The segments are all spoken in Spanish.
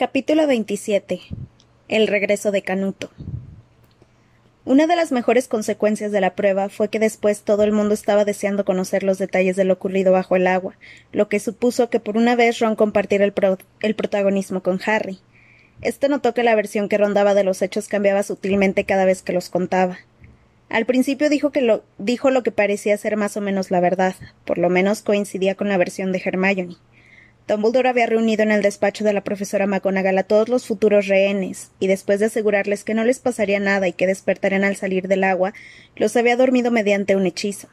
Capítulo 27. El regreso de Canuto. Una de las mejores consecuencias de la prueba fue que después todo el mundo estaba deseando conocer los detalles de lo ocurrido bajo el agua, lo que supuso que por una vez Ron compartiera el, protagonismo con Harry. Este notó que la versión que rondaba de los hechos cambiaba sutilmente cada vez que los contaba. Al principio dijo que lo, dijo lo que parecía ser más o menos la verdad, por lo menos coincidía con la versión de Hermione. Dumbledore había reunido en el despacho de la profesora McGonagall a todos los futuros rehenes, y después de asegurarles que no les pasaría nada y que despertarían al salir del agua, los había dormido mediante un hechizo.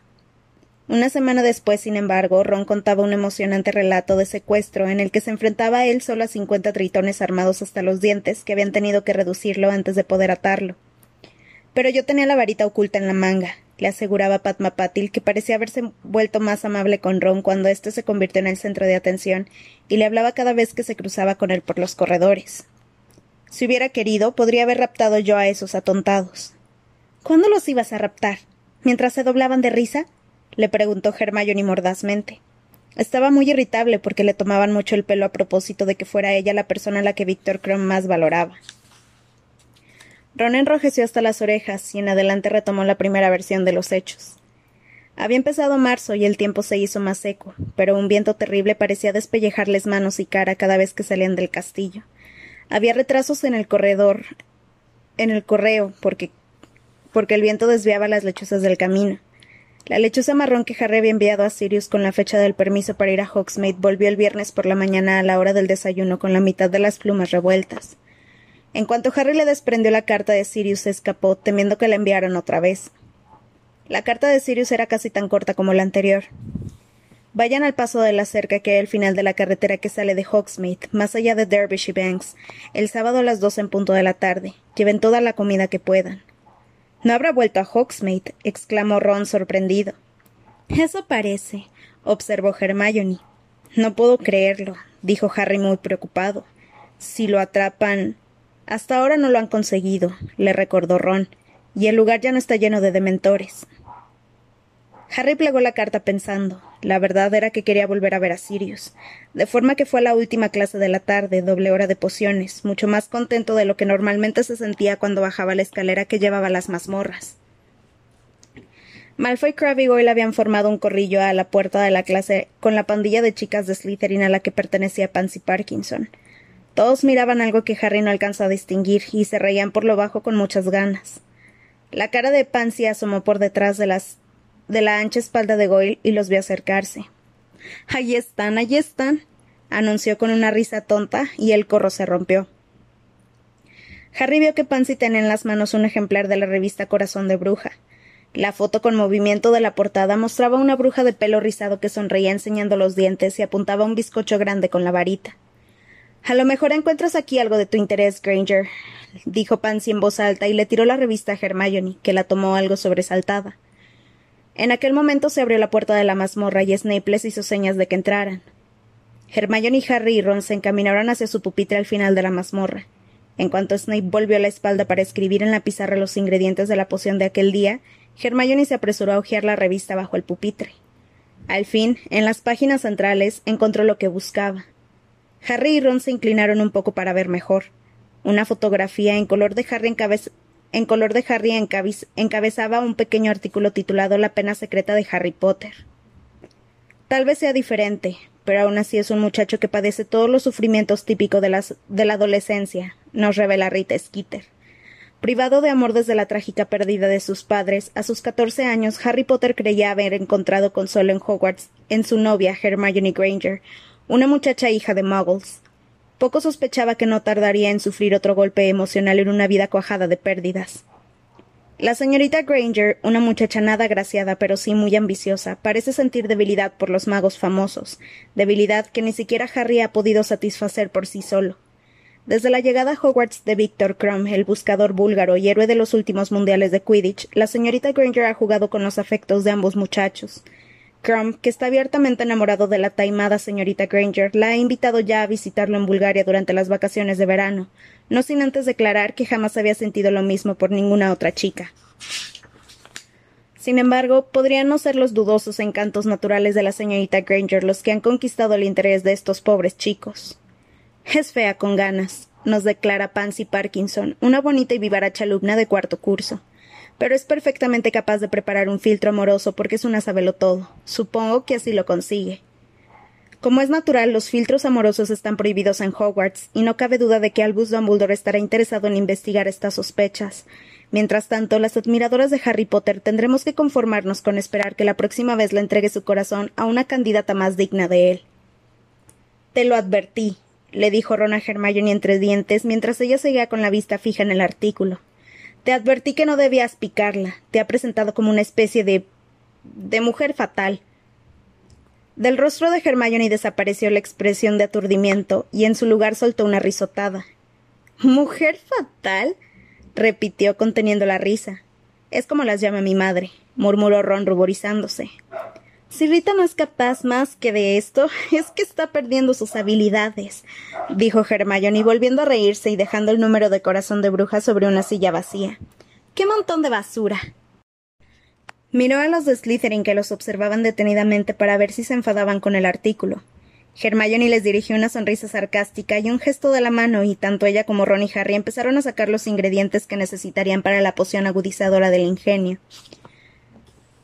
Una semana después, sin embargo, Ron contaba un emocionante relato de secuestro en el que se enfrentaba a él solo a cincuenta tritones armados hasta los dientes que habían tenido que reducirlo antes de poder atarlo. Pero yo tenía la varita oculta en la manga, le aseguraba Padma Patil, que parecía haberse vuelto más amable con Ron cuando éste se convirtió en el centro de atención, y le hablaba cada vez que se cruzaba con él por los corredores. Si hubiera querido, podría haber raptado yo a esos atontados. ¿Cuándo los ibas a raptar? ¿Mientras se doblaban de risa? le preguntó Hermione mordazmente. Estaba muy irritable porque le tomaban mucho el pelo a propósito de que fuera ella la persona a la que Víctor Crumb más valoraba. Ron enrojeció hasta las orejas y en adelante retomó la primera versión de los hechos. Había empezado marzo y el tiempo se hizo más seco, pero un viento terrible parecía despellejarles manos y cara cada vez que salían del castillo. Había retrasos en el corredor, en el correo, porque, el viento desviaba las lechuzas del camino. La lechuza marrón que Harry había enviado a Sirius con la fecha del permiso para ir a Hogsmeade volvió el viernes por la mañana a la hora del desayuno con la mitad de las plumas revueltas. En cuanto Harry le desprendió la carta de Sirius, se escapó, temiendo que la enviaran otra vez. La carta de Sirius era casi tan corta como la anterior. Vayan al paso de la cerca que hay al final de la carretera que sale de Hogsmeade, más allá de Derbyshire Banks, el sábado a las dos en punto de la tarde. Lleven toda la comida que puedan. No habrá vuelto a Hogsmeade, exclamó Ron sorprendido. Eso parece, observó Hermione. No puedo creerlo, dijo Harry muy preocupado. Si lo atrapan. Hasta ahora no lo han conseguido, le recordó Ron, y el lugar ya no está lleno de dementores. Harry plegó la carta pensando. La verdad era que quería volver a ver a Sirius, de forma que fue a la última clase de la tarde, doble hora de pociones, mucho más contento de lo que normalmente se sentía cuando bajaba la escalera que llevaba las mazmorras. Malfoy, Crabbe y Goyle habían formado un corrillo a la puerta de la clase con la pandilla de chicas de Slytherin a la que pertenecía Pansy Parkinson. Todos miraban algo que Harry no alcanzó a distinguir y se reían por lo bajo con muchas ganas. La cara de Pansy asomó por detrás de, la ancha espalda de Goyle y los vio acercarse. Allí están, allí están, anunció con una risa tonta y el corro se rompió. Harry vio que Pansy tenía en las manos un ejemplar de la revista Corazón de Bruja. La foto con movimiento de la portada mostraba una bruja de pelo rizado que sonreía enseñando los dientes y apuntaba un bizcocho grande con la varita. A lo mejor encuentras aquí algo de tu interés, Granger, dijo Pansy en voz alta y le tiró la revista a Hermione, que la tomó algo sobresaltada. En aquel momento se abrió la puerta de la mazmorra y Snape les hizo señas de que entraran. Hermione Harry y Ron se encaminaron hacia su pupitre al final de la mazmorra. En cuanto Snape volvió la espalda para escribir en la pizarra los ingredientes de la poción de aquel día, Hermione se apresuró a hojear la revista bajo el pupitre. Al fin, en las páginas centrales, encontró lo que buscaba. Harry y Ron se inclinaron un poco para ver mejor. Una fotografía en color de Harry, encabezaba un pequeño artículo titulado La pena secreta de Harry Potter. Tal vez sea diferente, pero aún así es un muchacho que padece todos los sufrimientos típicos de, de la adolescencia, nos revela Rita Skeeter. Privado de amor desde la trágica pérdida de sus padres, a sus catorce años Harry Potter creía haber encontrado consuelo en Hogwarts en su novia Hermione Granger, una muchacha hija de muggles. Poco sospechaba que no tardaría en sufrir otro golpe emocional en una vida cuajada de pérdidas. La señorita Granger, una muchacha nada agraciada pero sí muy ambiciosa, parece sentir debilidad por los magos famosos, debilidad que ni siquiera Harry ha podido satisfacer por sí solo. Desde la llegada a Hogwarts de Victor Crumb, el buscador búlgaro y héroe de los últimos mundiales de Quidditch, la señorita Granger ha jugado con los afectos de ambos muchachos. Crumb, que está abiertamente enamorado de la taimada señorita Granger, la ha invitado ya a visitarlo en Bulgaria durante las vacaciones de verano, no sin antes declarar que jamás había sentido lo mismo por ninguna otra chica. Sin embargo, podrían no ser los dudosos encantos naturales de la señorita Granger los que han conquistado el interés de estos pobres chicos. Es fea con ganas, nos declara Pansy Parkinson, una bonita y vivaracha alumna de cuarto curso. Pero es perfectamente capaz de preparar un filtro amoroso porque es una todo. Supongo que así lo consigue. Como es natural, los filtros amorosos están prohibidos en Hogwarts, y no cabe duda de que Albus Dumbledore estará interesado en investigar estas sospechas. Mientras tanto, las admiradoras de Harry Potter tendremos que conformarnos con esperar que la próxima vez le entregue su corazón a una candidata más digna de él. Te lo advertí, le dijo Ron a Hermione entre dientes mientras ella seguía con la vista fija en el artículo. Te advertí que no debías picarla. Te ha presentado como una especie de. de mujer fatal. Del rostro de Hermione desapareció la expresión de aturdimiento y en su lugar soltó una risotada. ¿Mujer fatal? repitió conteniendo la risa. Es como las llama mi madre, murmuró Ron ruborizándose. Si Rita no es capaz más que de esto, es que está perdiendo sus habilidades, dijo Hermione volviendo a reírse y dejando el número de corazón de bruja sobre una silla vacía. ¡Qué montón de basura! Miró a los de Slytherin que los observaban detenidamente para ver si se enfadaban con el artículo. Hermione les dirigió una sonrisa sarcástica y un gesto de la mano, y tanto ella como Ron y Harry empezaron a sacar los ingredientes que necesitarían para la poción agudizadora del ingenio.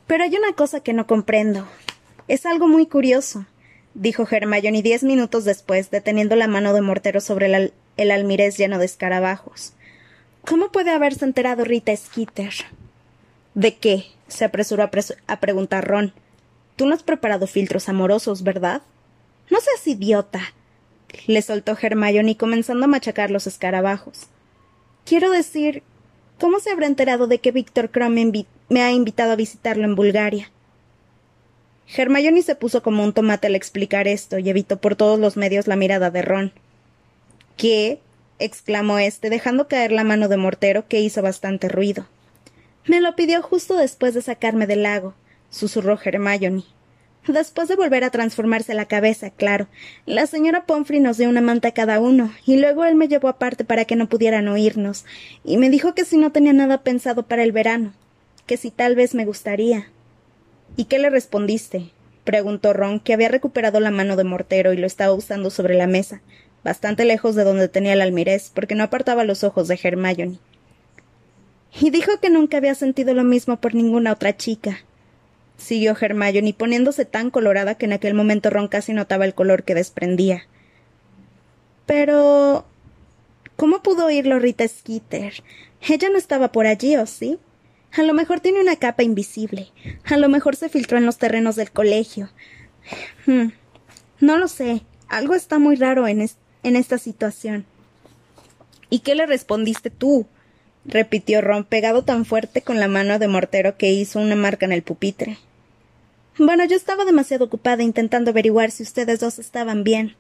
Pero hay una cosa que no comprendo. Es algo muy curioso, dijo Hermione diez minutos después, deteniendo la mano de Mortero sobre el, almirez lleno de escarabajos. ¿Cómo puede haberse enterado Rita Skeeter? ¿De qué? se apresuró a, preguntar Ron. Tú no has preparado filtros amorosos, ¿verdad? No seas idiota. le soltó Hermione comenzando a machacar los escarabajos. Quiero decir, ¿cómo se habrá enterado de que Víctor Crumb me, ha invitado a visitarlo en Bulgaria? Hermione se puso como un tomate al explicar esto y evitó por todos los medios la mirada de Ron. ¿Qué? exclamó éste, dejando caer la mano de Mortero, que hizo bastante ruido. Me lo pidió justo después de sacarme del lago, susurró Hermione. Después de volver a transformarse la cabeza, claro. La señora Pomfrey nos dio una manta a cada uno, y luego él me llevó aparte para que no pudieran oírnos, y me dijo que si no tenía nada pensado para el verano, que si tal vez me gustaría. ¿Y qué le respondiste? preguntó Ron, que había recuperado la mano de mortero y lo estaba usando sobre la mesa, bastante lejos de donde tenía el almirez, porque no apartaba los ojos de Hermione y dijo que nunca había sentido lo mismo por ninguna otra chica. Siguió Hermione poniéndose tan colorada que en aquel momento Ron casi notaba el color que desprendía. Pero. ¿Cómo pudo oírlo Rita Skeeter? Ella no estaba por allí, ¿o sí? A lo mejor tiene una capa invisible. A lo mejor se filtró en los terrenos del colegio. Hmm. No lo sé. Algo está muy raro en, en esta situación. ¿Y qué le respondiste tú? repitió Ron pegado tan fuerte con la mano de mortero que hizo una marca en el pupitre. Bueno, yo estaba demasiado ocupada intentando averiguar si ustedes dos estaban bien.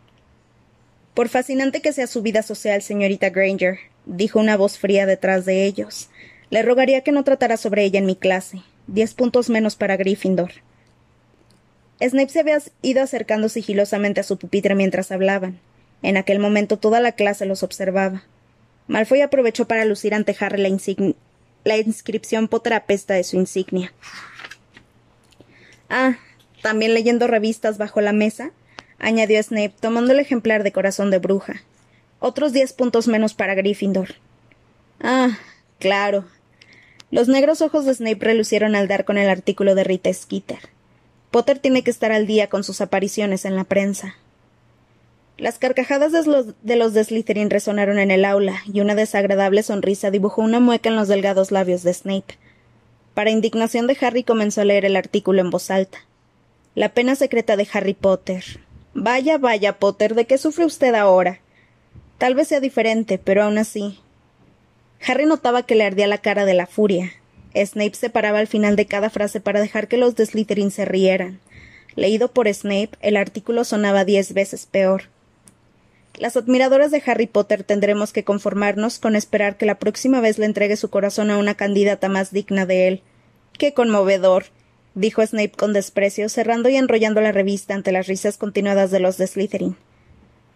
Por fascinante que sea su vida social, señorita Granger, dijo una voz fría detrás de ellos. Le rogaría que no tratara sobre ella en mi clase. Diez puntos menos para Gryffindor. Snape se había ido acercando sigilosamente a su pupitre mientras hablaban. En aquel momento toda la clase los observaba. Malfoy aprovechó para lucir ante Harry la, la inscripción poterapesta de su insignia. Ah, también leyendo revistas bajo la mesa, añadió Snape, tomando el ejemplar de corazón de bruja. Otros diez puntos menos para Gryffindor. Ah, claro. Los negros ojos de Snape relucieron al dar con el artículo de Rita Skeeter. Potter tiene que estar al día con sus apariciones en la prensa. Las carcajadas de los, de Slytherin resonaron en el aula, y una desagradable sonrisa dibujó una mueca en los delgados labios de Snape. Para indignación de Harry comenzó a leer el artículo en voz alta. La pena secreta de Harry Potter. Vaya, vaya, Potter, ¿de qué sufre usted ahora? Tal vez sea diferente, pero aún así. Harry notaba que le ardía la cara de la furia. Snape se paraba al final de cada frase para dejar que los de Slytherin se rieran. Leído por Snape, el artículo sonaba diez veces peor. Las admiradoras de Harry Potter tendremos que conformarnos con esperar que la próxima vez le entregue su corazón a una candidata más digna de él. ¡Qué conmovedor! dijo Snape con desprecio, cerrando y enrollando la revista ante las risas continuadas de los de Slytherin.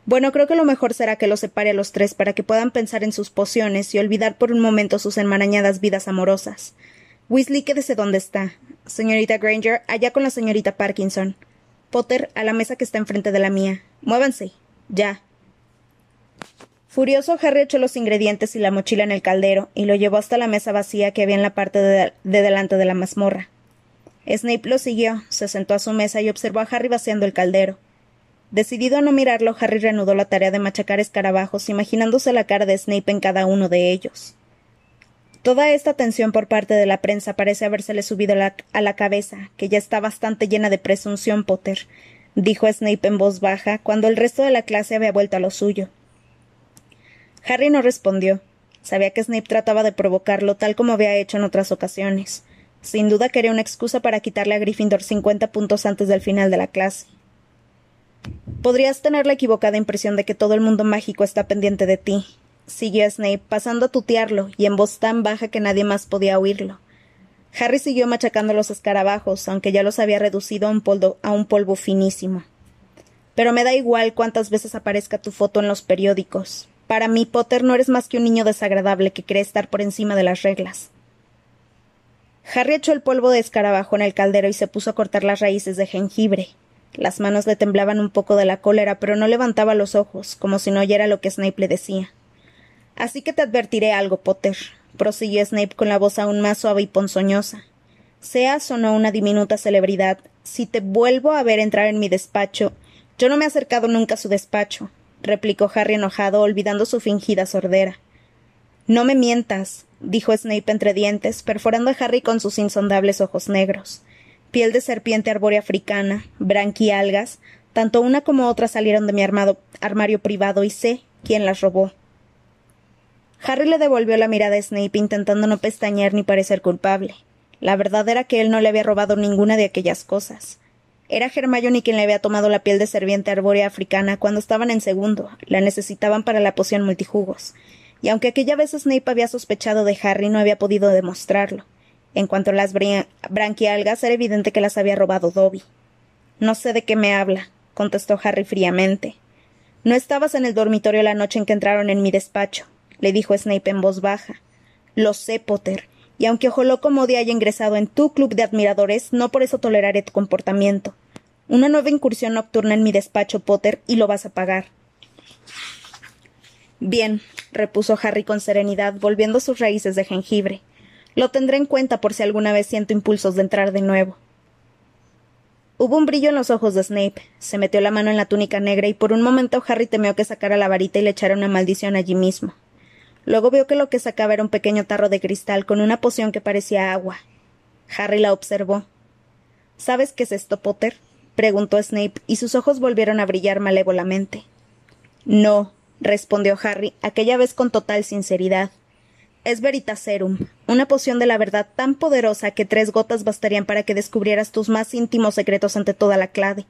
Bueno, creo que lo mejor será que los separe a los tres para que puedan pensar en sus pociones y olvidar por un momento sus enmarañadas vidas amorosas. Weasley, quédese donde está. Señorita Granger, allá con la señorita Parkinson. Potter, a la mesa que está enfrente de la mía. Muévanse. Ya. Furioso, Harry echó los ingredientes y la mochila en el caldero y lo llevó hasta la mesa vacía que había en la parte de, delante de la mazmorra. Snape lo siguió, se sentó a su mesa y observó a Harry vaciando el caldero. Decidido a no mirarlo, Harry reanudó la tarea de machacar escarabajos, imaginándose la cara de Snape en cada uno de ellos. Toda esta atención por parte de la prensa parece habérsele subido a la cabeza, que ya está bastante llena de presunción, Potter, dijo Snape en voz baja, cuando el resto de la clase había vuelto a lo suyo. Harry no respondió. Sabía que Snape trataba de provocarlo tal como había hecho en otras ocasiones. Sin duda quería una excusa para quitarle a Gryffindor cincuenta puntos antes del final de la clase. Podrías tener la equivocada impresión de que todo el mundo mágico está pendiente de ti, siguió Snape, pasando a tutearlo, y en voz tan baja que nadie más podía oírlo. Harry siguió machacando los escarabajos, aunque ya los había reducido a un, polvo, a un polvo finísimo. Pero me da igual cuántas veces aparezca tu foto en los periódicos. Para mí, Potter, no eres más que un niño desagradable que cree estar por encima de las reglas. Harry echó el polvo de escarabajo en el caldero y se puso a cortar las raíces de jengibre. Las manos le temblaban un poco de la cólera, pero no levantaba los ojos, como si no oyera lo que Snape le decía. Así que te advertiré algo, Potter, prosiguió Snape con la voz aún más suave y ponzoñosa. Seas o no una diminuta celebridad, si te vuelvo a ver entrar en mi despacho. Yo no me he acercado nunca a su despacho, replicó Harry enojado, olvidando su fingida sordera. No me mientas, dijo Snape entre dientes, perforando a Harry con sus insondables ojos negros. Piel de serpiente arbórea africana, branquialgas, tanto una como otra salieron de mi armario privado y sé quién las robó. Harry le devolvió la mirada a Snape intentando no pestañear ni parecer culpable. La verdad era que él no le había robado ninguna de aquellas cosas. Era Hermione quien le había tomado la piel de serpiente arbórea africana cuando estaban en segundo. La necesitaban para la poción multijugos. Y aunque aquella vez Snape había sospechado de Harry, no había podido demostrarlo. En cuanto a las branquialgas, era evidente que las había robado Dobby. No sé de qué me habla, contestó Harry fríamente. No estabas en el dormitorio la noche en que entraron en mi despacho, le dijo Snape en voz baja. Lo sé, Potter, y aunque Ojo Modi haya ingresado en tu club de admiradores, no por eso toleraré tu comportamiento. Una nueva incursión nocturna en mi despacho, Potter, y lo vas a pagar. Bien, repuso Harry con serenidad, volviendo sus raíces de jengibre. Lo tendré en cuenta por si alguna vez siento impulsos de entrar de nuevo. Hubo un brillo en los ojos de Snape. Se metió la mano en la túnica negra y por un momento Harry temió que sacara la varita y le echara una maldición allí mismo. Luego vio que lo que sacaba era un pequeño tarro de cristal con una poción que parecía agua. Harry la observó. ¿Sabes qué es esto, Potter? preguntó Snape, y sus ojos volvieron a brillar malévolamente. No, respondió Harry, aquella vez con total sinceridad. Es Veritaserum, una poción de la verdad tan poderosa que tres gotas bastarían para que descubrieras tus más íntimos secretos ante toda la clase.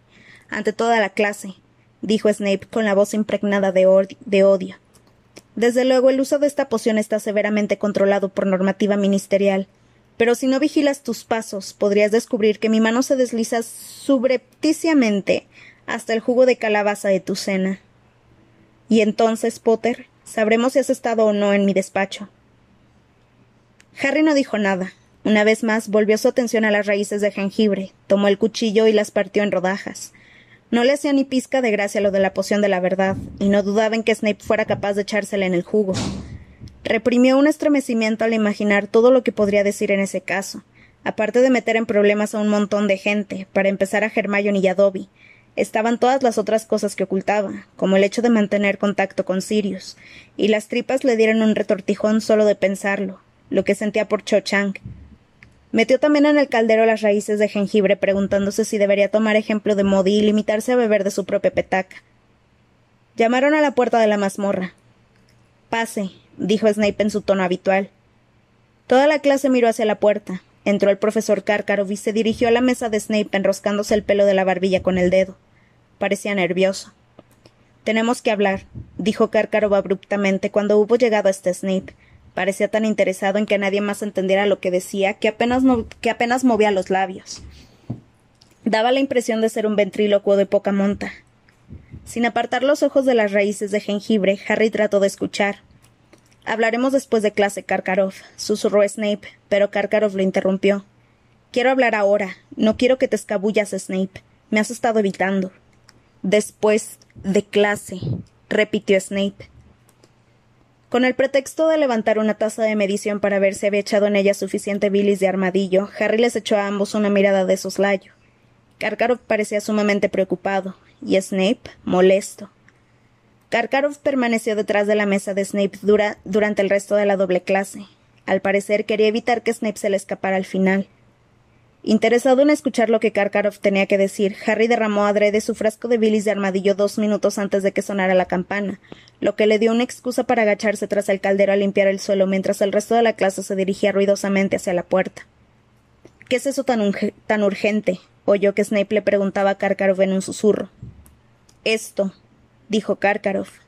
Ante toda la clase, dijo Snape con la voz impregnada de, de odio. Desde luego, el uso de esta poción está severamente controlado por normativa ministerial. Pero si no vigilas tus pasos, podrías descubrir que mi mano se desliza subrepticiamente hasta el jugo de calabaza de tu cena. Y entonces, Potter, sabremos si has estado o no en mi despacho. Harry no dijo nada. Una vez más volvió su atención a las raíces de jengibre, tomó el cuchillo y las partió en rodajas. No le hacía ni pizca de gracia lo de la poción de la verdad, y no dudaba en que Snape fuera capaz de echársela en el jugo. Reprimió un estremecimiento al imaginar todo lo que podría decir en ese caso, aparte de meter en problemas a un montón de gente, para empezar a Hermione y a Dobby. Estaban todas las otras cosas que ocultaba, como el hecho de mantener contacto con Sirius, y las tripas le dieron un retortijón solo de pensarlo, lo que sentía por Cho Chang, Metió también en el caldero las raíces de jengibre, preguntándose si debería tomar ejemplo de Modi y limitarse a beber de su propia petaca. Llamaron a la puerta de la mazmorra. Pase, dijo Snape en su tono habitual. Toda la clase miró hacia la puerta. Entró el profesor Karkaroff y se dirigió a la mesa de Snape enroscándose el pelo de la barbilla con el dedo. Parecía nervioso. Tenemos que hablar, dijo Karkaroff abruptamente cuando hubo llegado hasta Snape. Parecía tan interesado en que nadie más entendiera lo que decía que apenas, que apenas movía los labios. Daba la impresión de ser un ventrílocuo de poca monta. Sin apartar los ojos de las raíces de jengibre, Harry trató de escuchar. Hablaremos después de clase, Karkaroff, susurró Snape, pero Karkaroff lo interrumpió. Quiero hablar ahora. No quiero que te escabullas, Snape. Me has estado evitando. Después de clase, repitió Snape. Con el pretexto de levantar una taza de medición para ver si había echado en ella suficiente bilis de armadillo, Harry les echó a ambos una mirada de soslayo. Karkaroff parecía sumamente preocupado, y Snape molesto. Karkaroff permaneció detrás de la mesa de Snape durante el resto de la doble clase. Al parecer quería evitar que Snape se le escapara al final. Interesado en escuchar lo que Karkaroff tenía que decir, Harry derramó adrede su frasco de bilis de armadillo dos minutos antes de que sonara la campana, lo que le dio una excusa para agacharse tras el caldero a limpiar el suelo mientras el resto de la clase se dirigía ruidosamente hacia la puerta. ¿Qué es eso tan, tan urgente? oyó que Snape le preguntaba a Karkaroff en un susurro. Esto, dijo Karkaroff.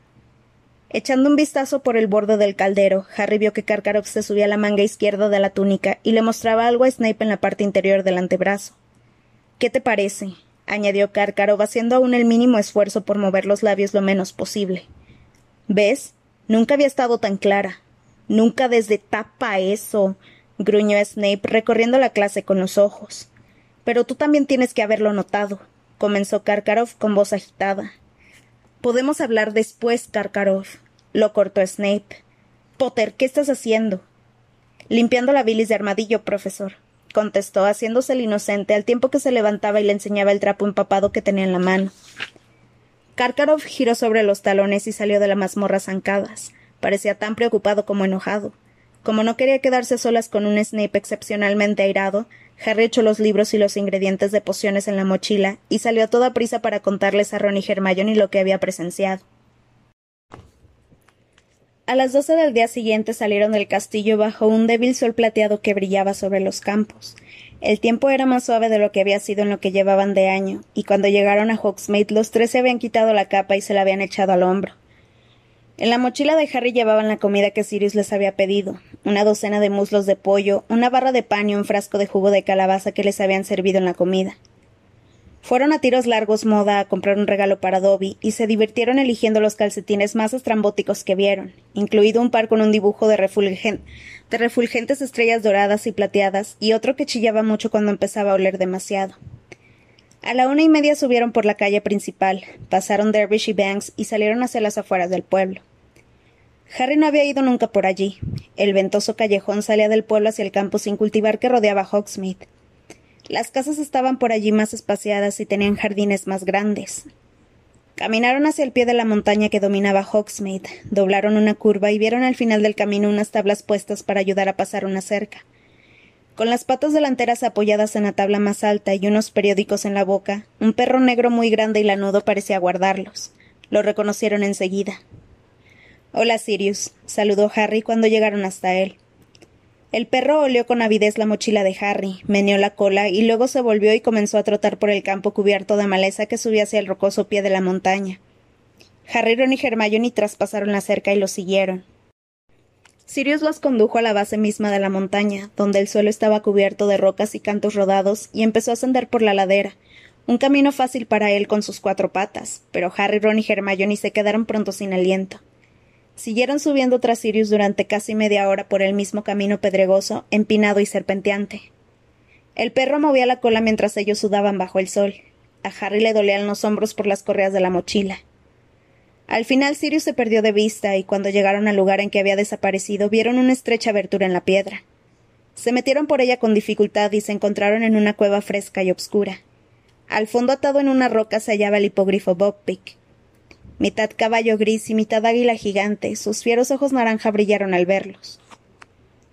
Echando un vistazo por el borde del caldero, Harry vio que Karkaroff se subía la manga izquierda de la túnica y le mostraba algo a Snape en la parte interior del antebrazo. ¿Qué te parece? añadió Karkaroff, haciendo aún el mínimo esfuerzo por mover los labios lo menos posible. ¿Ves? Nunca había estado tan clara. Nunca desde tapa eso. gruñó Snape, recorriendo la clase con los ojos. Pero tú también tienes que haberlo notado, comenzó Karkaroff con voz agitada. Podemos hablar después, Karkaroff, lo cortó Snape. Potter, ¿qué estás haciendo? Limpiando la bilis de armadillo, profesor, contestó, haciéndose el inocente al tiempo que se levantaba y le enseñaba el trapo empapado que tenía en la mano. Karkaroff giró sobre los talones y salió de la mazmorra zancadas. Parecía tan preocupado como enojado. Como no quería quedarse solas con un Snape excepcionalmente airado, Harry echó los libros y los ingredientes de pociones en la mochila y salió a toda prisa para contarles a Ron y Hermione lo que había presenciado. A las doce del día siguiente salieron del castillo bajo un débil sol plateado que brillaba sobre los campos. El tiempo era más suave de lo que había sido en lo que llevaban de año, y cuando llegaron a Hogsmeade los tres se habían quitado la capa y se la habían echado al hombro. En la mochila de Harry llevaban la comida que Sirius les había pedido, una docena de muslos de pollo, una barra de pan y un frasco de jugo de calabaza que les habían servido en la comida. Fueron a tiros largos moda a comprar un regalo para Dobby y se divirtieron eligiendo los calcetines más estrambóticos que vieron, incluido un par con un dibujo de, de refulgentes estrellas doradas y plateadas y otro que chillaba mucho cuando empezaba a oler demasiado. A la una y media subieron por la calle principal, pasaron Dervish y Banks y salieron hacia las afueras del pueblo. Harry no había ido nunca por allí. El ventoso callejón salía del pueblo hacia el campo sin cultivar que rodeaba Hogsmeade. Las casas estaban por allí más espaciadas y tenían jardines más grandes. Caminaron hacia el pie de la montaña que dominaba Hogsmeade, doblaron una curva y vieron al final del camino unas tablas puestas para ayudar a pasar una cerca. Con las patas delanteras apoyadas en la tabla más alta y unos periódicos en la boca, un perro negro muy grande y lanudo parecía guardarlos. Lo reconocieron enseguida. Hola, Sirius, saludó Harry cuando llegaron hasta él. El perro olió con avidez la mochila de Harry, meneó la cola y luego se volvió y comenzó a trotar por el campo cubierto de maleza que subía hacia el rocoso pie de la montaña. Harry, Ron y Hermione traspasaron la cerca y lo siguieron. Sirius los condujo a la base misma de la montaña, donde el suelo estaba cubierto de rocas y cantos rodados, y empezó a ascender por la ladera, un camino fácil para él con sus cuatro patas, pero Harry, Ron y Hermione se quedaron pronto sin aliento. Siguieron subiendo tras Sirius durante casi media hora por el mismo camino pedregoso, empinado y serpenteante. El perro movía la cola mientras ellos sudaban bajo el sol. A Harry le dolían los hombros por las correas de la mochila. Al final Sirius se perdió de vista y cuando llegaron al lugar en que había desaparecido vieron una estrecha abertura en la piedra. Se metieron por ella con dificultad y se encontraron en una cueva fresca y obscura. Al fondo atado en una roca se hallaba el hipogrifo Pick mitad caballo gris y mitad águila gigante, sus fieros ojos naranja brillaron al verlos.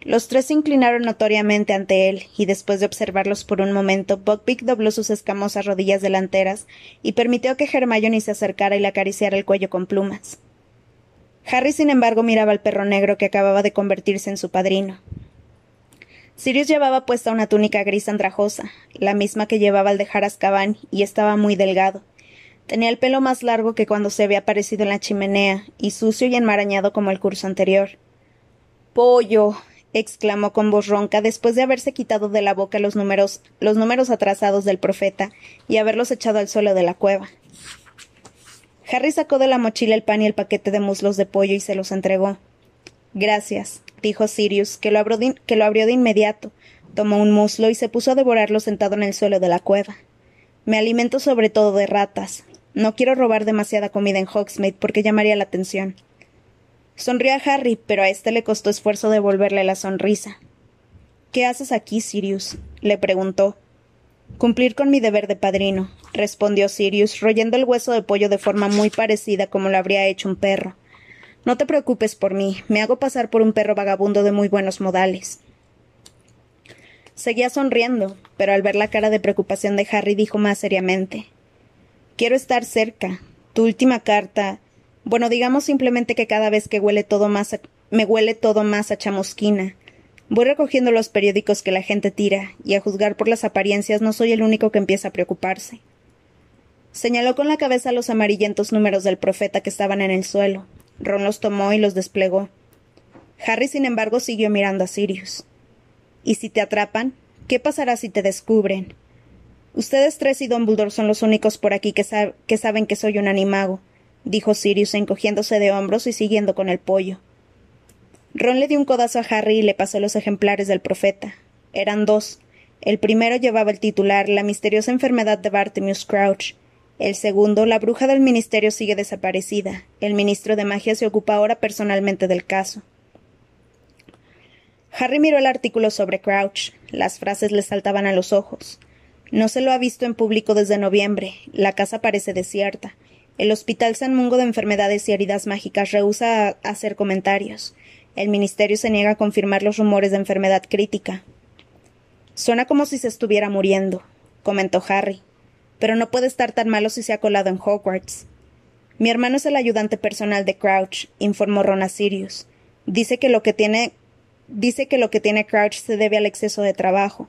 Los tres se inclinaron notoriamente ante él, y después de observarlos por un momento, Buckbeak dobló sus escamosas rodillas delanteras y permitió que Hermione se acercara y le acariciara el cuello con plumas. Harry, sin embargo, miraba al perro negro que acababa de convertirse en su padrino. Sirius llevaba puesta una túnica gris andrajosa, la misma que llevaba al dejar Azkaban, y estaba muy delgado. Tenía el pelo más largo que cuando se había aparecido en la chimenea, y sucio y enmarañado como el curso anterior. Pollo. exclamó con voz ronca después de haberse quitado de la boca los números, los números atrasados del profeta y haberlos echado al suelo de la cueva. Harry sacó de la mochila el pan y el paquete de muslos de pollo y se los entregó. Gracias, dijo Sirius, que lo, abrió que lo abrió de inmediato. Tomó un muslo y se puso a devorarlo sentado en el suelo de la cueva. Me alimento sobre todo de ratas, no quiero robar demasiada comida en Hogsmeade porque llamaría la atención. Sonrió a Harry, pero a éste le costó esfuerzo devolverle la sonrisa. ¿Qué haces aquí, Sirius? le preguntó. Cumplir con mi deber de padrino, respondió Sirius, royendo el hueso de pollo de forma muy parecida como lo habría hecho un perro. No te preocupes por mí, me hago pasar por un perro vagabundo de muy buenos modales. Seguía sonriendo, pero al ver la cara de preocupación de Harry dijo más seriamente Quiero estar cerca. Tu última carta. Bueno, digamos simplemente que cada vez que huele todo más me huele todo más a chamusquina. Voy recogiendo los periódicos que la gente tira, y a juzgar por las apariencias no soy el único que empieza a preocuparse. Señaló con la cabeza los amarillentos números del profeta que estaban en el suelo. Ron los tomó y los desplegó. Harry, sin embargo, siguió mirando a Sirius. ¿Y si te atrapan? ¿Qué pasará si te descubren? Ustedes tres y Dumbledore son los únicos por aquí que, que saben que soy un animago, dijo Sirius encogiéndose de hombros y siguiendo con el pollo. Ron le dio un codazo a Harry y le pasó los ejemplares del profeta. Eran dos. El primero llevaba el titular La misteriosa enfermedad de Bartemius Crouch. El segundo, La bruja del ministerio sigue desaparecida. El ministro de magia se ocupa ahora personalmente del caso. Harry miró el artículo sobre Crouch. Las frases le saltaban a los ojos. No se lo ha visto en público desde noviembre. La casa parece desierta. El Hospital San Mungo de Enfermedades y Heridas Mágicas rehúsa hacer comentarios. El Ministerio se niega a confirmar los rumores de enfermedad crítica. Suena como si se estuviera muriendo, comentó Harry. Pero no puede estar tan malo si se ha colado en Hogwarts. Mi hermano es el ayudante personal de Crouch, informó Ron a Sirius. Dice que lo que tiene dice que lo que tiene Crouch se debe al exceso de trabajo.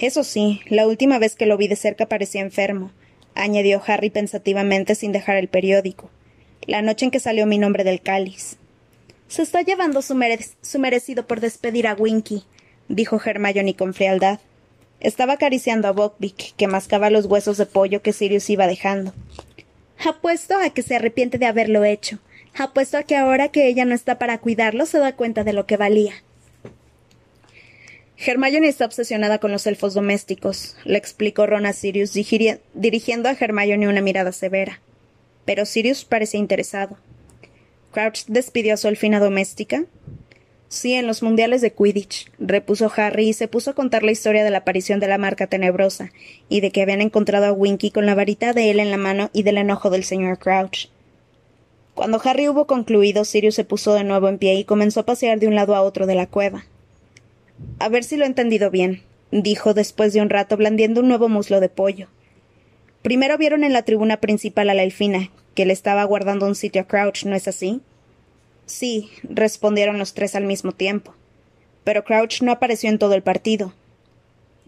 Eso sí, la última vez que lo vi de cerca parecía enfermo, añadió Harry pensativamente sin dejar el periódico. La noche en que salió mi nombre del cáliz. Se está llevando su, merecido por despedir a Winky, dijo Hermione con frialdad. Estaba acariciando a Buckbeak, que mascaba los huesos de pollo que Sirius iba dejando. Apuesto a que se arrepiente de haberlo hecho. Apuesto a que ahora que ella no está para cuidarlo se da cuenta de lo que valía. Hermione está obsesionada con los elfos domésticos, le explicó Ron a Sirius, dirigiendo a Hermione una mirada severa. Pero Sirius parecía interesado. ¿Crouch despidió a su elfina doméstica? Sí, en los mundiales de Quidditch, repuso Harry y se puso a contar la historia de la aparición de la marca tenebrosa y de que habían encontrado a Winky con la varita de él en la mano y del enojo del señor Crouch. Cuando Harry hubo concluido, Sirius se puso de nuevo en pie y comenzó a pasear de un lado a otro de la cueva. A ver si lo he entendido bien, dijo después de un rato blandiendo un nuevo muslo de pollo. Primero vieron en la tribuna principal a la elfina, que le estaba guardando un sitio a Crouch, ¿no es así? Sí, respondieron los tres al mismo tiempo. Pero Crouch no apareció en todo el partido.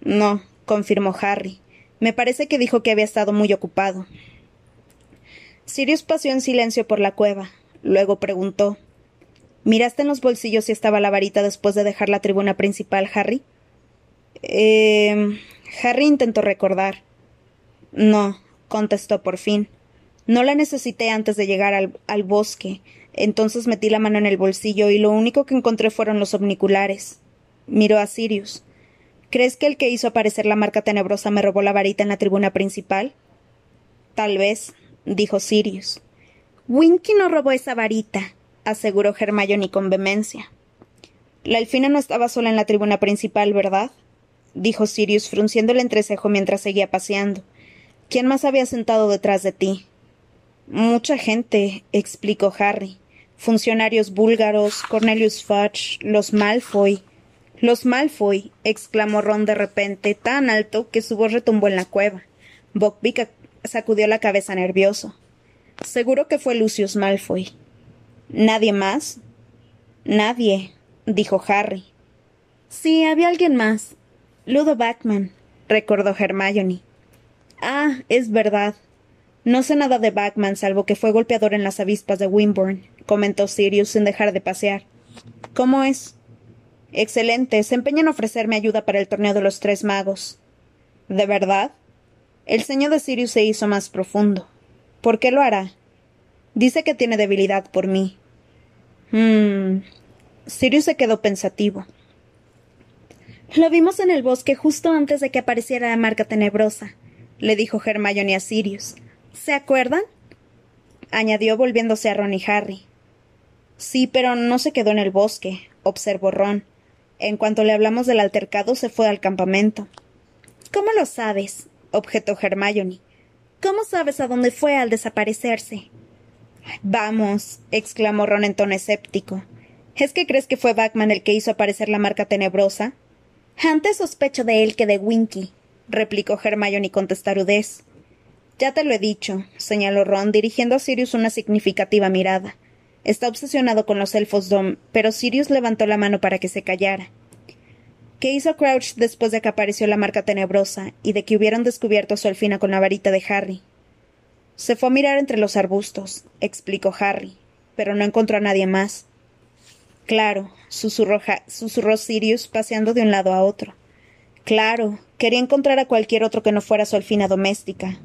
No, confirmó Harry. Me parece que dijo que había estado muy ocupado. Sirius paseó en silencio por la cueva. Luego preguntó ¿Miraste en los bolsillos si estaba la varita después de dejar la tribuna principal, Harry? Eh. Harry intentó recordar. No, contestó por fin. No la necesité antes de llegar al, al bosque. Entonces metí la mano en el bolsillo y lo único que encontré fueron los omniculares. Miró a Sirius. ¿Crees que el que hizo aparecer la marca tenebrosa me robó la varita en la tribuna principal? Tal vez, dijo Sirius. Winky no robó esa varita, aseguró Hermione con vehemencia. La elfina no estaba sola en la tribuna principal, ¿verdad? dijo Sirius frunciendo el entrecejo mientras seguía paseando. ¿Quién más había sentado detrás de ti? Mucha gente, explicó Harry. Funcionarios búlgaros, Cornelius Fudge, los Malfoy. Los Malfoy, exclamó Ron de repente, tan alto que su voz retumbó en la cueva. Buckbeak sacudió la cabeza nervioso. Seguro que fue Lucius Malfoy. ¿Nadie más? Nadie, dijo Harry. Sí, había alguien más. Ludo Backman, recordó Hermione. Ah, es verdad. No sé nada de Backman salvo que fue golpeador en las avispas de Wimborne, comentó Sirius sin dejar de pasear. ¿Cómo es? Excelente. Se empeña en ofrecerme ayuda para el torneo de los tres magos. ¿De verdad? El ceño de Sirius se hizo más profundo. ¿Por qué lo hará? Dice que tiene debilidad por mí. Hmm. Sirius se quedó pensativo. Lo vimos en el bosque justo antes de que apareciera la marca tenebrosa, le dijo Hermione a Sirius. ¿Se acuerdan? añadió volviéndose a Ron y Harry. Sí, pero no se quedó en el bosque, observó Ron. En cuanto le hablamos del altercado, se fue al campamento. ¿Cómo lo sabes? objetó Hermione. ¿Cómo sabes a dónde fue al desaparecerse? Vamos, exclamó Ron en tono escéptico. ¿Es que crees que fue Batman el que hizo aparecer la marca tenebrosa? Antes sospecho de él que de Winky, replicó Hermione con testarudez. Ya te lo he dicho, señaló Ron, dirigiendo a Sirius una significativa mirada. Está obsesionado con los elfos Dom, pero Sirius levantó la mano para que se callara. ¿Qué hizo Crouch después de que apareció la marca tenebrosa y de que hubieran descubierto a su alfina con la varita de Harry? Se fue a mirar entre los arbustos, explicó Harry, pero no encontró a nadie más. Claro, susurró, susurró Sirius paseando de un lado a otro. Claro, quería encontrar a cualquier otro que no fuera su alfina doméstica.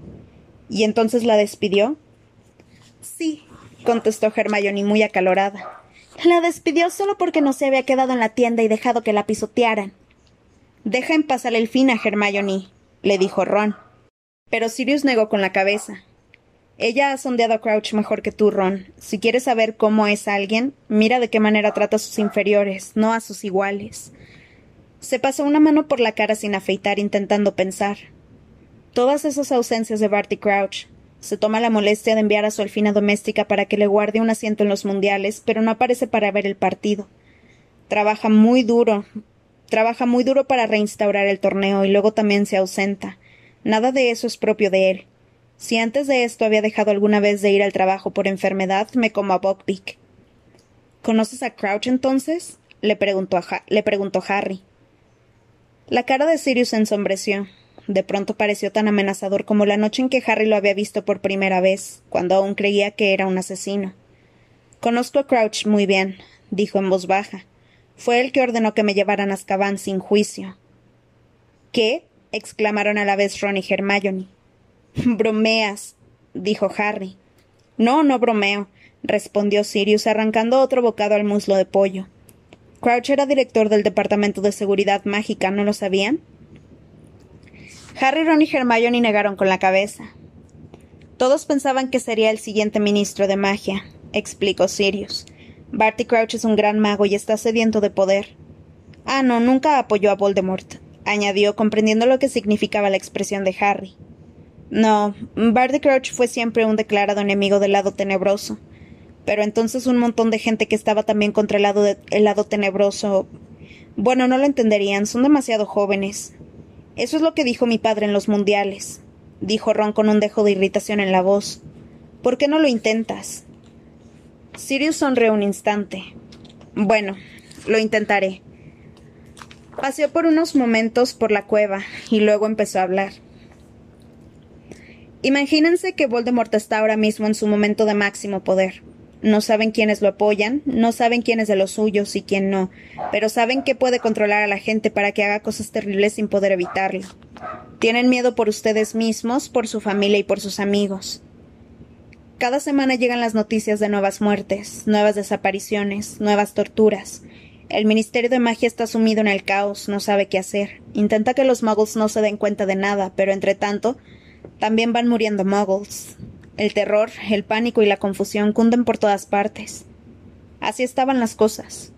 ¿Y entonces la despidió? Sí, contestó Hermione muy acalorada. La despidió solo porque no se había quedado en la tienda y dejado que la pisotearan. Deja en paz a la elfina, Hermione, le dijo Ron. Pero Sirius negó con la cabeza. Ella ha sondeado a Crouch mejor que tú, Ron. Si quieres saber cómo es alguien, mira de qué manera trata a sus inferiores, no a sus iguales. Se pasó una mano por la cara sin afeitar, intentando pensar. Todas esas ausencias de Barty Crouch. Se toma la molestia de enviar a su alfina doméstica para que le guarde un asiento en los mundiales, pero no aparece para ver el partido. Trabaja muy duro, Trabaja muy duro para reinstaurar el torneo y luego también se ausenta. Nada de eso es propio de él. Si antes de esto había dejado alguna vez de ir al trabajo por enfermedad, me como a Buckbeak. ¿Conoces a Crouch entonces? le preguntó, Harry. La cara de Sirius se ensombreció. De pronto pareció tan amenazador como la noche en que Harry lo había visto por primera vez, cuando aún creía que era un asesino. Conozco a Crouch muy bien, dijo en voz baja. Fue el que ordenó que me llevaran a Azkaban sin juicio. ¿Qué? exclamaron a la vez Ron y Hermione. Bromeas, dijo Harry. No, no bromeo, respondió Sirius arrancando otro bocado al muslo de pollo. Crouch era director del Departamento de Seguridad Mágica, ¿no lo sabían? Harry, Ron y Hermione negaron con la cabeza. Todos pensaban que sería el siguiente ministro de magia, explicó Sirius. Barty Crouch es un gran mago y está sediento de poder. Ah, no, nunca apoyó a Voldemort, añadió, comprendiendo lo que significaba la expresión de Harry. No, Barty Crouch fue siempre un declarado enemigo del lado tenebroso. Pero entonces un montón de gente que estaba también contra el lado, el lado tenebroso. Bueno, no lo entenderían, son demasiado jóvenes. Eso es lo que dijo mi padre en los mundiales, dijo Ron con un dejo de irritación en la voz. ¿Por qué no lo intentas? Sirius sonrió un instante. Bueno, lo intentaré. Paseó por unos momentos por la cueva y luego empezó a hablar. Imagínense que Voldemort está ahora mismo en su momento de máximo poder. No saben quiénes lo apoyan, no saben quién es de los suyos y quién no, pero saben que puede controlar a la gente para que haga cosas terribles sin poder evitarlo. Tienen miedo por ustedes mismos, por su familia y por sus amigos. Cada semana llegan las noticias de nuevas muertes, nuevas desapariciones, nuevas torturas. El Ministerio de Magia está sumido en el caos, no sabe qué hacer. Intenta que los muggles no se den cuenta de nada, pero entre tanto, también van muriendo muggles. El terror, el pánico y la confusión cunden por todas partes. Así estaban las cosas.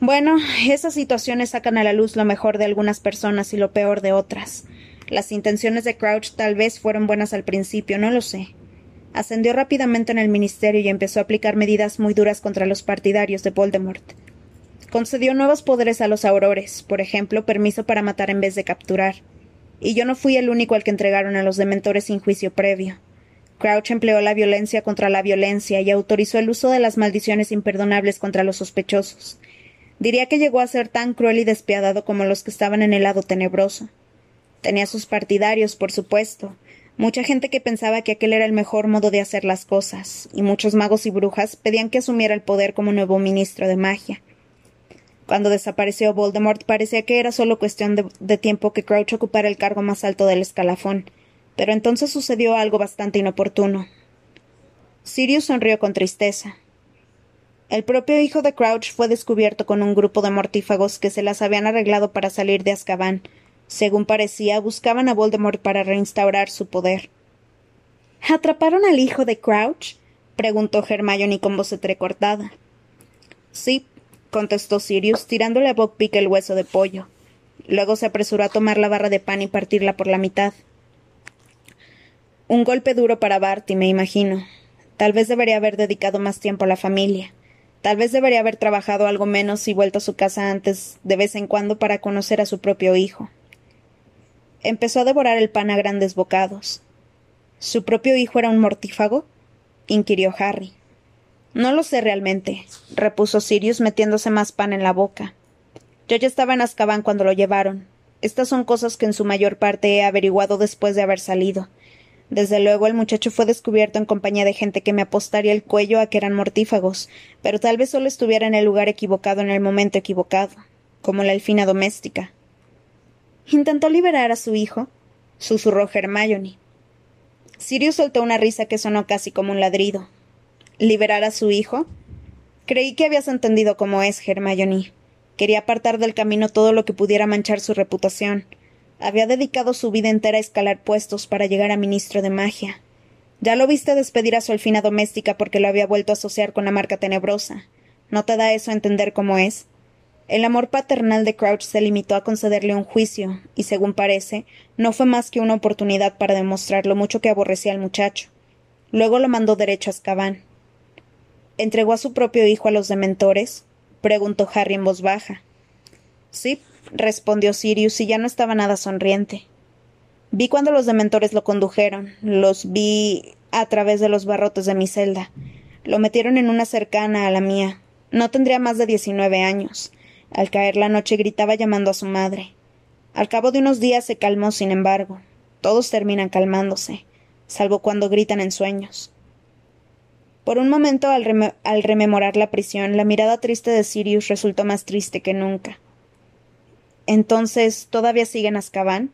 Bueno, esas situaciones sacan a la luz lo mejor de algunas personas y lo peor de otras. Las intenciones de Crouch tal vez fueron buenas al principio, no lo sé ascendió rápidamente en el ministerio y empezó a aplicar medidas muy duras contra los partidarios de Voldemort. Concedió nuevos poderes a los aurores, por ejemplo, permiso para matar en vez de capturar. Y yo no fui el único al que entregaron a los dementores sin juicio previo. Crouch empleó la violencia contra la violencia y autorizó el uso de las maldiciones imperdonables contra los sospechosos. Diría que llegó a ser tan cruel y despiadado como los que estaban en el lado tenebroso. Tenía sus partidarios, por supuesto, Mucha gente que pensaba que aquel era el mejor modo de hacer las cosas, y muchos magos y brujas pedían que asumiera el poder como nuevo ministro de magia. Cuando desapareció Voldemort parecía que era solo cuestión de, tiempo que Crouch ocupara el cargo más alto del escalafón, pero entonces sucedió algo bastante inoportuno. Sirius sonrió con tristeza. El propio hijo de Crouch fue descubierto con un grupo de mortífagos que se las habían arreglado para salir de Azkaban, según parecía, buscaban a Voldemort para reinstaurar su poder. ¿Atraparon al hijo de Crouch? preguntó Hermione con voz entrecortada. Sí, contestó Sirius, tirándole a Buckbeak el hueso de pollo. Luego se apresuró a tomar la barra de pan y partirla por la mitad. Un golpe duro para Barty, me imagino. Tal vez debería haber dedicado más tiempo a la familia. Tal vez debería haber trabajado algo menos y vuelto a su casa antes, de vez en cuando, para conocer a su propio hijo. Empezó a devorar el pan a grandes bocados. ¿Su propio hijo era un mortífago? inquirió Harry. No lo sé realmente, repuso Sirius metiéndose más pan en la boca. Yo ya estaba en Azkaban cuando lo llevaron. Estas son cosas que en su mayor parte he averiguado después de haber salido. Desde luego el muchacho fue descubierto en compañía de gente que me apostaría el cuello a que eran mortífagos, pero tal vez solo estuviera en el lugar equivocado en el momento equivocado, como la elfina doméstica. ¿Intentó liberar a su hijo? susurró Hermione. Sirius soltó una risa que sonó casi como un ladrido. ¿Liberar a su hijo? Creí que habías entendido cómo es, Hermione. Quería apartar del camino todo lo que pudiera manchar su reputación. Había dedicado su vida entera a escalar puestos para llegar a ministro de magia. Ya lo viste despedir a su elfina doméstica porque lo había vuelto a asociar con la marca tenebrosa. ¿No te da eso a entender cómo es? El amor paternal de Crouch se limitó a concederle un juicio, y según parece, no fue más que una oportunidad para demostrar lo mucho que aborrecía al muchacho. Luego lo mandó derecho a Azkaban. ¿Entregó a su propio hijo a los dementores? preguntó Harry en voz baja. Sí, respondió Sirius, y ya no estaba nada sonriente. Vi cuando los dementores lo condujeron, los vi a través de los barrotes de mi celda. Lo metieron en una cercana a la mía. No tendría más de diecinueve años. Al caer la noche gritaba llamando a su madre. Al cabo de unos días se calmó, sin embargo. Todos terminan calmándose, salvo cuando gritan en sueños. Por un momento, al, rememorar la prisión, la mirada triste de Sirius resultó más triste que nunca. Entonces, ¿todavía sigue en Azkaban?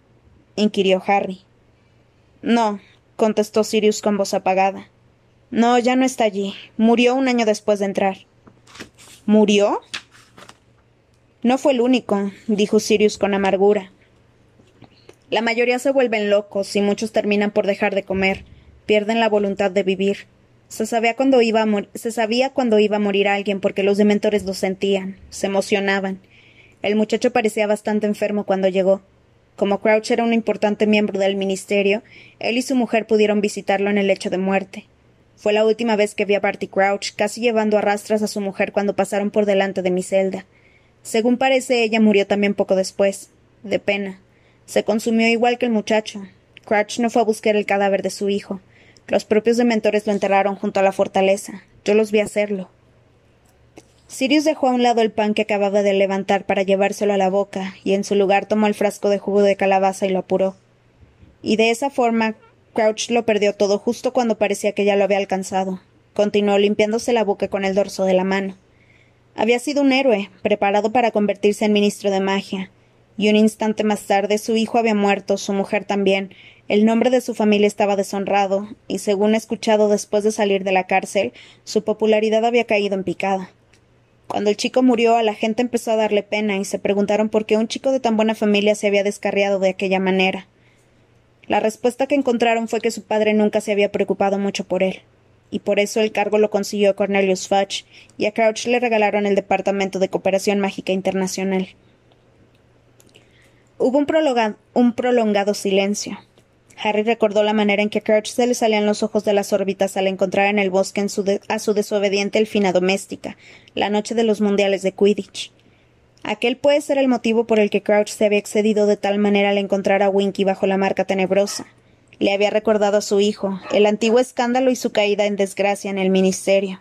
inquirió Harry. No, contestó Sirius con voz apagada. No, ya no está allí. Murió un año después de entrar. ¿Murió? No fue el único, dijo Sirius con amargura. La mayoría se vuelven locos y muchos terminan por dejar de comer, pierden la voluntad de vivir. Se sabía cuando iba a, se sabía cuando iba a morir alguien porque los dementores lo sentían, se emocionaban, el muchacho parecía bastante enfermo cuando llegó. Como Crouch era un importante miembro del ministerio, él y su mujer pudieron visitarlo en el lecho de muerte. Fue la última vez que vi a Barty Crouch, casi llevando a rastras a su mujer cuando pasaron por delante de mi celda. Según parece, ella murió también poco después, de pena. Se consumió igual que el muchacho. Crouch no fue a buscar el cadáver de su hijo. Los propios dementores lo enterraron junto a la fortaleza. Yo los vi hacerlo. Sirius dejó a un lado el pan que acababa de levantar para llevárselo a la boca, y en su lugar tomó el frasco de jugo de calabaza y lo apuró. Y de esa forma Crouch lo perdió todo justo cuando parecía que ya lo había alcanzado. Continuó limpiándose la boca con el dorso de la mano. Había sido un héroe, preparado para convertirse en ministro de magia. Y un instante más tarde su hijo había muerto, su mujer también, el nombre de su familia estaba deshonrado, y según escuchado después de salir de la cárcel, su popularidad había caído en picada. Cuando el chico murió, a la gente empezó a darle pena y se preguntaron por qué un chico de tan buena familia se había descarriado de aquella manera. La respuesta que encontraron fue que su padre nunca se había preocupado mucho por él, y por eso el cargo lo consiguió Cornelius Fudge, y a Crouch le regalaron el Departamento de Cooperación Mágica Internacional. Hubo un, prolongado silencio. Harry recordó la manera en que Crouch se le salían los ojos de las órbitas al encontrar en el bosque a su desobediente elfina doméstica, la noche de los mundiales de Quidditch. Aquel puede ser el motivo por el que Crouch se había excedido de tal manera al encontrar a Winky bajo la marca tenebrosa. Le había recordado a su hijo, el antiguo escándalo y su caída en desgracia en el ministerio.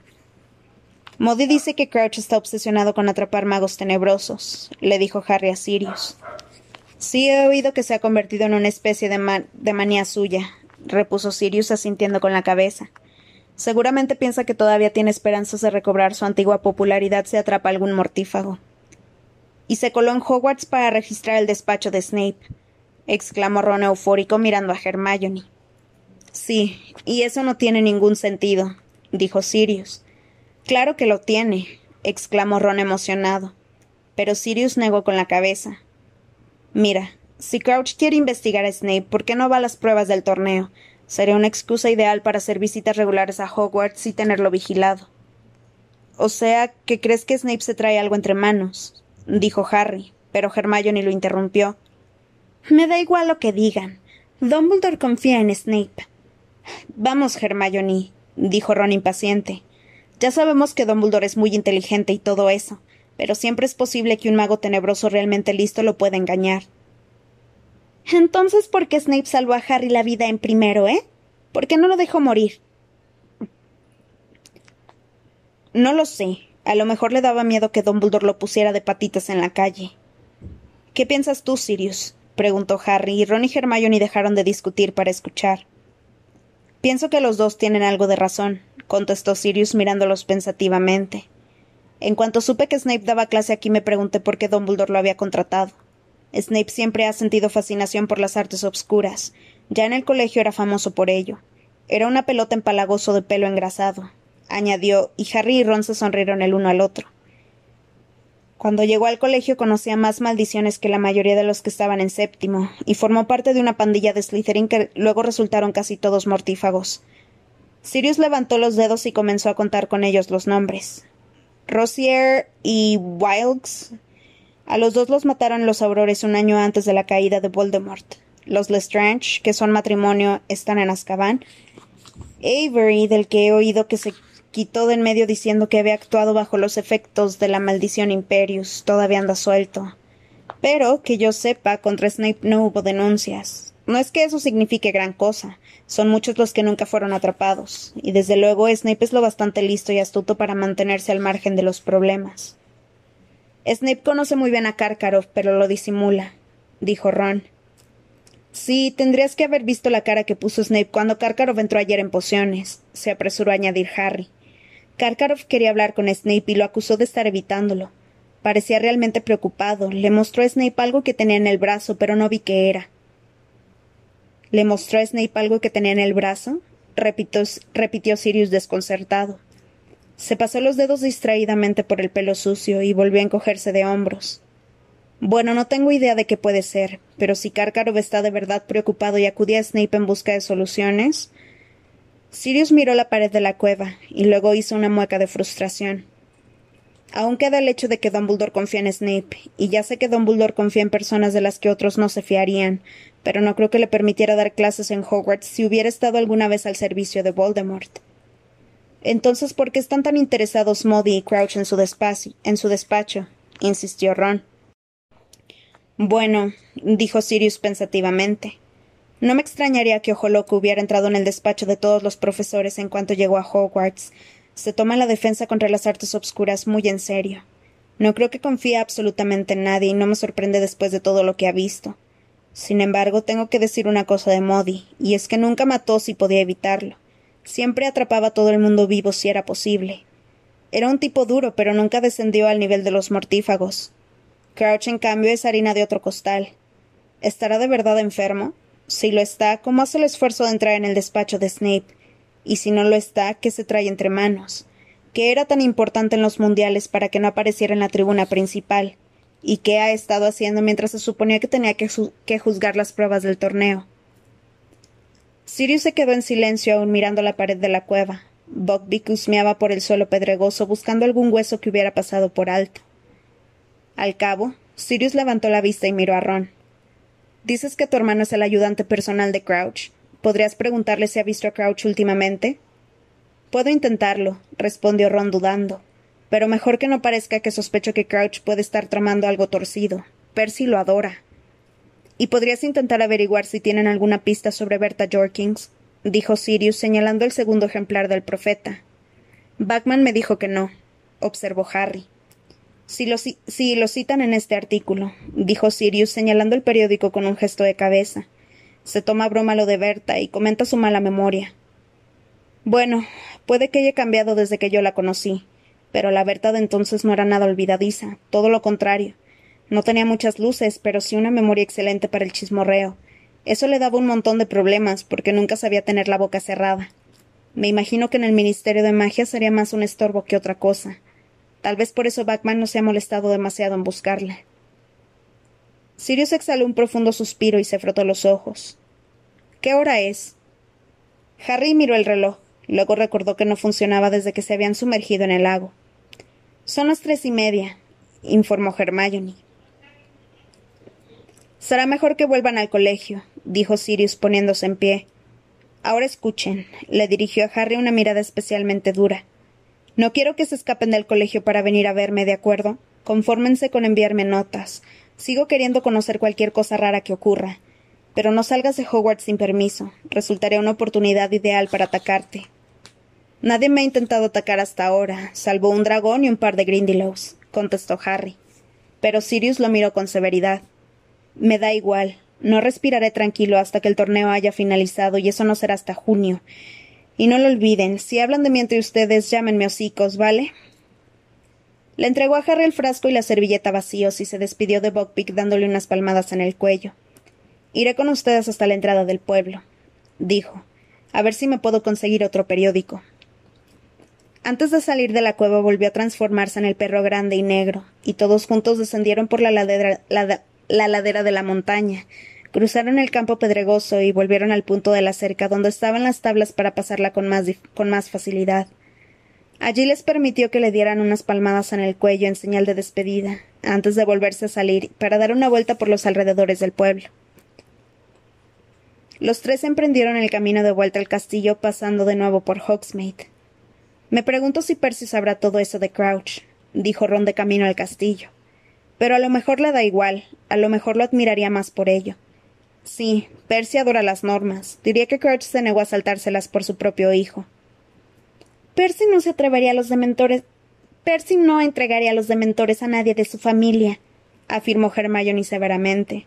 Modi dice que Crouch está obsesionado con atrapar magos tenebrosos, le dijo Harry a Sirius. Sí he oído que se ha convertido en una especie de, manía suya, repuso Sirius asintiendo con la cabeza. Seguramente piensa que todavía tiene esperanzas de recobrar su antigua popularidad si atrapa algún mortífago. Y se coló en Hogwarts para registrar el despacho de Snape, exclamó Ron eufórico mirando a Hermione. Sí, y eso no tiene ningún sentido, dijo Sirius. Claro que lo tiene, exclamó Ron emocionado. Pero Sirius negó con la cabeza. Mira, si Crouch quiere investigar a Snape, ¿por qué no va a las pruebas del torneo? Sería una excusa ideal para hacer visitas regulares a Hogwarts y tenerlo vigilado. O sea, que crees que Snape se trae algo entre manos, dijo Harry, pero Hermione lo interrumpió. Me da igual lo que digan. Dumbledore confía en Snape. Vamos, Hermione, dijo Ron impaciente. Ya sabemos que Dumbledore es muy inteligente y todo eso, pero siempre es posible que un mago tenebroso realmente listo lo pueda engañar. Entonces, ¿por qué Snape salvó a Harry la vida en primero, eh? ¿Por qué no lo dejó morir? No lo sé. A lo mejor le daba miedo que Dumbledore lo pusiera de patitas en la calle. ¿Qué piensas tú, Sirius? preguntó Harry, y Ron y Hermione dejaron de discutir para escuchar. Pienso que los dos tienen algo de razón, contestó Sirius mirándolos pensativamente. En cuanto supe que Snape daba clase aquí me pregunté por qué Dumbledore lo había contratado. Snape siempre ha sentido fascinación por las artes obscuras. Ya en el colegio era famoso por ello. Era una pelota empalagoso de pelo engrasado, añadió, y Harry y Ron se sonrieron el uno al otro. Cuando llegó al colegio conocía más maldiciones que la mayoría de los que estaban en séptimo, y formó parte de una pandilla de Slytherin que luego resultaron casi todos mortífagos. Sirius levantó los dedos y comenzó a contar con ellos los nombres. Rosier y Wilkes. A los dos los mataron los aurores un año antes de la caída de Voldemort. Los Lestrange, que son matrimonio, están en Azkaban. Avery, del que he oído que se quitó de en medio diciendo que había actuado bajo los efectos de la maldición Imperius, todavía anda suelto. Pero, que yo sepa, contra Snape no hubo denuncias. No es que eso signifique gran cosa. Son muchos los que nunca fueron atrapados, y desde luego Snape es lo bastante listo y astuto para mantenerse al margen de los problemas. Snape conoce muy bien a Karkaroff, pero lo disimula, dijo Ron. Sí, tendrías que haber visto la cara que puso Snape cuando Karkaroff entró ayer en pociones, se apresuró a añadir Harry. Karkaroff quería hablar con Snape y lo acusó de estar evitándolo. Parecía realmente preocupado. Le mostró a Snape algo que tenía en el brazo, pero no vi qué era. ¿Le mostró a Snape algo que tenía en el brazo? repitió, Sirius desconcertado. Se pasó los dedos distraídamente por el pelo sucio y volvió a encogerse de hombros. Bueno, no tengo idea de qué puede ser, pero si Karkaroff está de verdad preocupado y acudía a Snape en busca de soluciones. Sirius miró la pared de la cueva y luego hizo una mueca de frustración. Aún queda el hecho de que Dumbledore confía en Snape, y ya sé que Dumbledore confía en personas de las que otros no se fiarían, pero no creo que le permitiera dar clases en Hogwarts si hubiera estado alguna vez al servicio de Voldemort. Entonces, ¿por qué están tan interesados Modi y Crouch en su, despacho? insistió Ron. Bueno, dijo Sirius pensativamente. No me extrañaría que Ojo Loco hubiera entrado en el despacho de todos los profesores en cuanto llegó a Hogwarts. Se toma la defensa contra las artes obscuras muy en serio. No creo que confíe absolutamente en nadie y no me sorprende después de todo lo que ha visto. Sin embargo, tengo que decir una cosa de Modi, y es que nunca mató si podía evitarlo. Siempre atrapaba a todo el mundo vivo si era posible. Era un tipo duro, pero nunca descendió al nivel de los mortífagos. Crouch, en cambio, es harina de otro costal. ¿Estará de verdad enfermo? Si lo está, ¿cómo hace el esfuerzo de entrar en el despacho de Snape? Y si no lo está, ¿qué se trae entre manos? ¿Qué era tan importante en los mundiales para que no apareciera en la tribuna principal? ¿Y qué ha estado haciendo mientras se suponía que tenía que, juzgar las pruebas del torneo? Sirius se quedó en silencio aún mirando la pared de la cueva. Buckbeak husmeaba por el suelo pedregoso buscando algún hueso que hubiera pasado por alto. Al cabo, Sirius levantó la vista y miró a Ron. Dices que tu hermano es el ayudante personal de Crouch. ¿Podrías preguntarle si ha visto a Crouch últimamente? Puedo intentarlo, respondió Ron dudando. Pero mejor que no parezca que sospecho que Crouch puede estar tramando algo torcido. Percy lo adora. ¿Y podrías intentar averiguar si tienen alguna pista sobre Berta Jorkins? dijo Sirius, señalando el segundo ejemplar del profeta. Bachman me dijo que no, observó Harry. Si lo, si lo citan en este artículo, dijo Sirius, señalando el periódico con un gesto de cabeza. Se toma broma lo de Berta y comenta su mala memoria. Bueno, puede que haya cambiado desde que yo la conocí, pero la Berta de entonces no era nada olvidadiza, todo lo contrario. No tenía muchas luces, pero sí una memoria excelente para el chismorreo. Eso le daba un montón de problemas, porque nunca sabía tener la boca cerrada. Me imagino que en el Ministerio de Magia sería más un estorbo que otra cosa. Tal vez por eso Batman no se ha molestado demasiado en buscarla. Sirius exhaló un profundo suspiro y se frotó los ojos. ¿Qué hora es? Harry miró el reloj. Luego recordó que no funcionaba desde que se habían sumergido en el lago. Son las tres y media, informó Hermione. Será mejor que vuelvan al colegio, dijo Sirius poniéndose en pie. Ahora escuchen, le dirigió a Harry una mirada especialmente dura. No quiero que se escapen del colegio para venir a verme, ¿de acuerdo? Confórmense con enviarme notas. Sigo queriendo conocer cualquier cosa rara que ocurra. Pero no salgas de Hogwarts sin permiso. Resultaría una oportunidad ideal para atacarte. Nadie me ha intentado atacar hasta ahora, salvo un dragón y un par de Grindylows, contestó Harry. Pero Sirius lo miró con severidad. Me da igual. No respiraré tranquilo hasta que el torneo haya finalizado, y eso no será hasta junio. Y no lo olviden, si hablan de mí entre ustedes, llámenme hocicos, ¿vale? Le entregó a Harry el frasco y la servilleta vacíos y se despidió de Buckbeak dándole unas palmadas en el cuello. Iré con ustedes hasta la entrada del pueblo, dijo. A ver si me puedo conseguir otro periódico. Antes de salir de la cueva volvió a transformarse en el perro grande y negro, y todos juntos descendieron por la ladera, la, ladera de la montaña, cruzaron el campo pedregoso y volvieron al punto de la cerca donde estaban las tablas para pasarla con más, con más facilidad. Allí les permitió que le dieran unas palmadas en el cuello en señal de despedida, antes de volverse a salir para dar una vuelta por los alrededores del pueblo. Los tres emprendieron el camino de vuelta al castillo pasando de nuevo por Hogsmeade. Me pregunto si Percy sabrá todo eso de Crouch, dijo Ron de camino al castillo. Pero a lo mejor le da igual, a lo mejor lo admiraría más por ello. Sí, Percy adora las normas. Diría que Crouch se negó a saltárselas por su propio hijo. Percy no se atrevería a los dementores. Percy no entregaría a los dementores a nadie de su familia, afirmó Hermione severamente.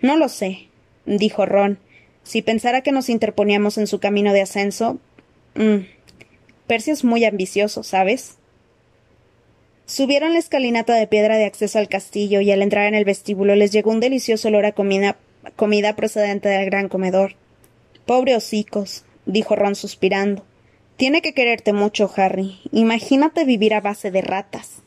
No lo sé, dijo Ron. Si pensara que nos interponíamos en su camino de ascenso. Mm, Percy es muy ambicioso, ¿sabes? Subieron la escalinata de piedra de acceso al castillo y al entrar en el vestíbulo les llegó un delicioso olor a comida, comida procedente del gran comedor. Pobre hocicos, dijo Ron suspirando. Tiene que quererte mucho, Harry. Imagínate vivir a base de ratas.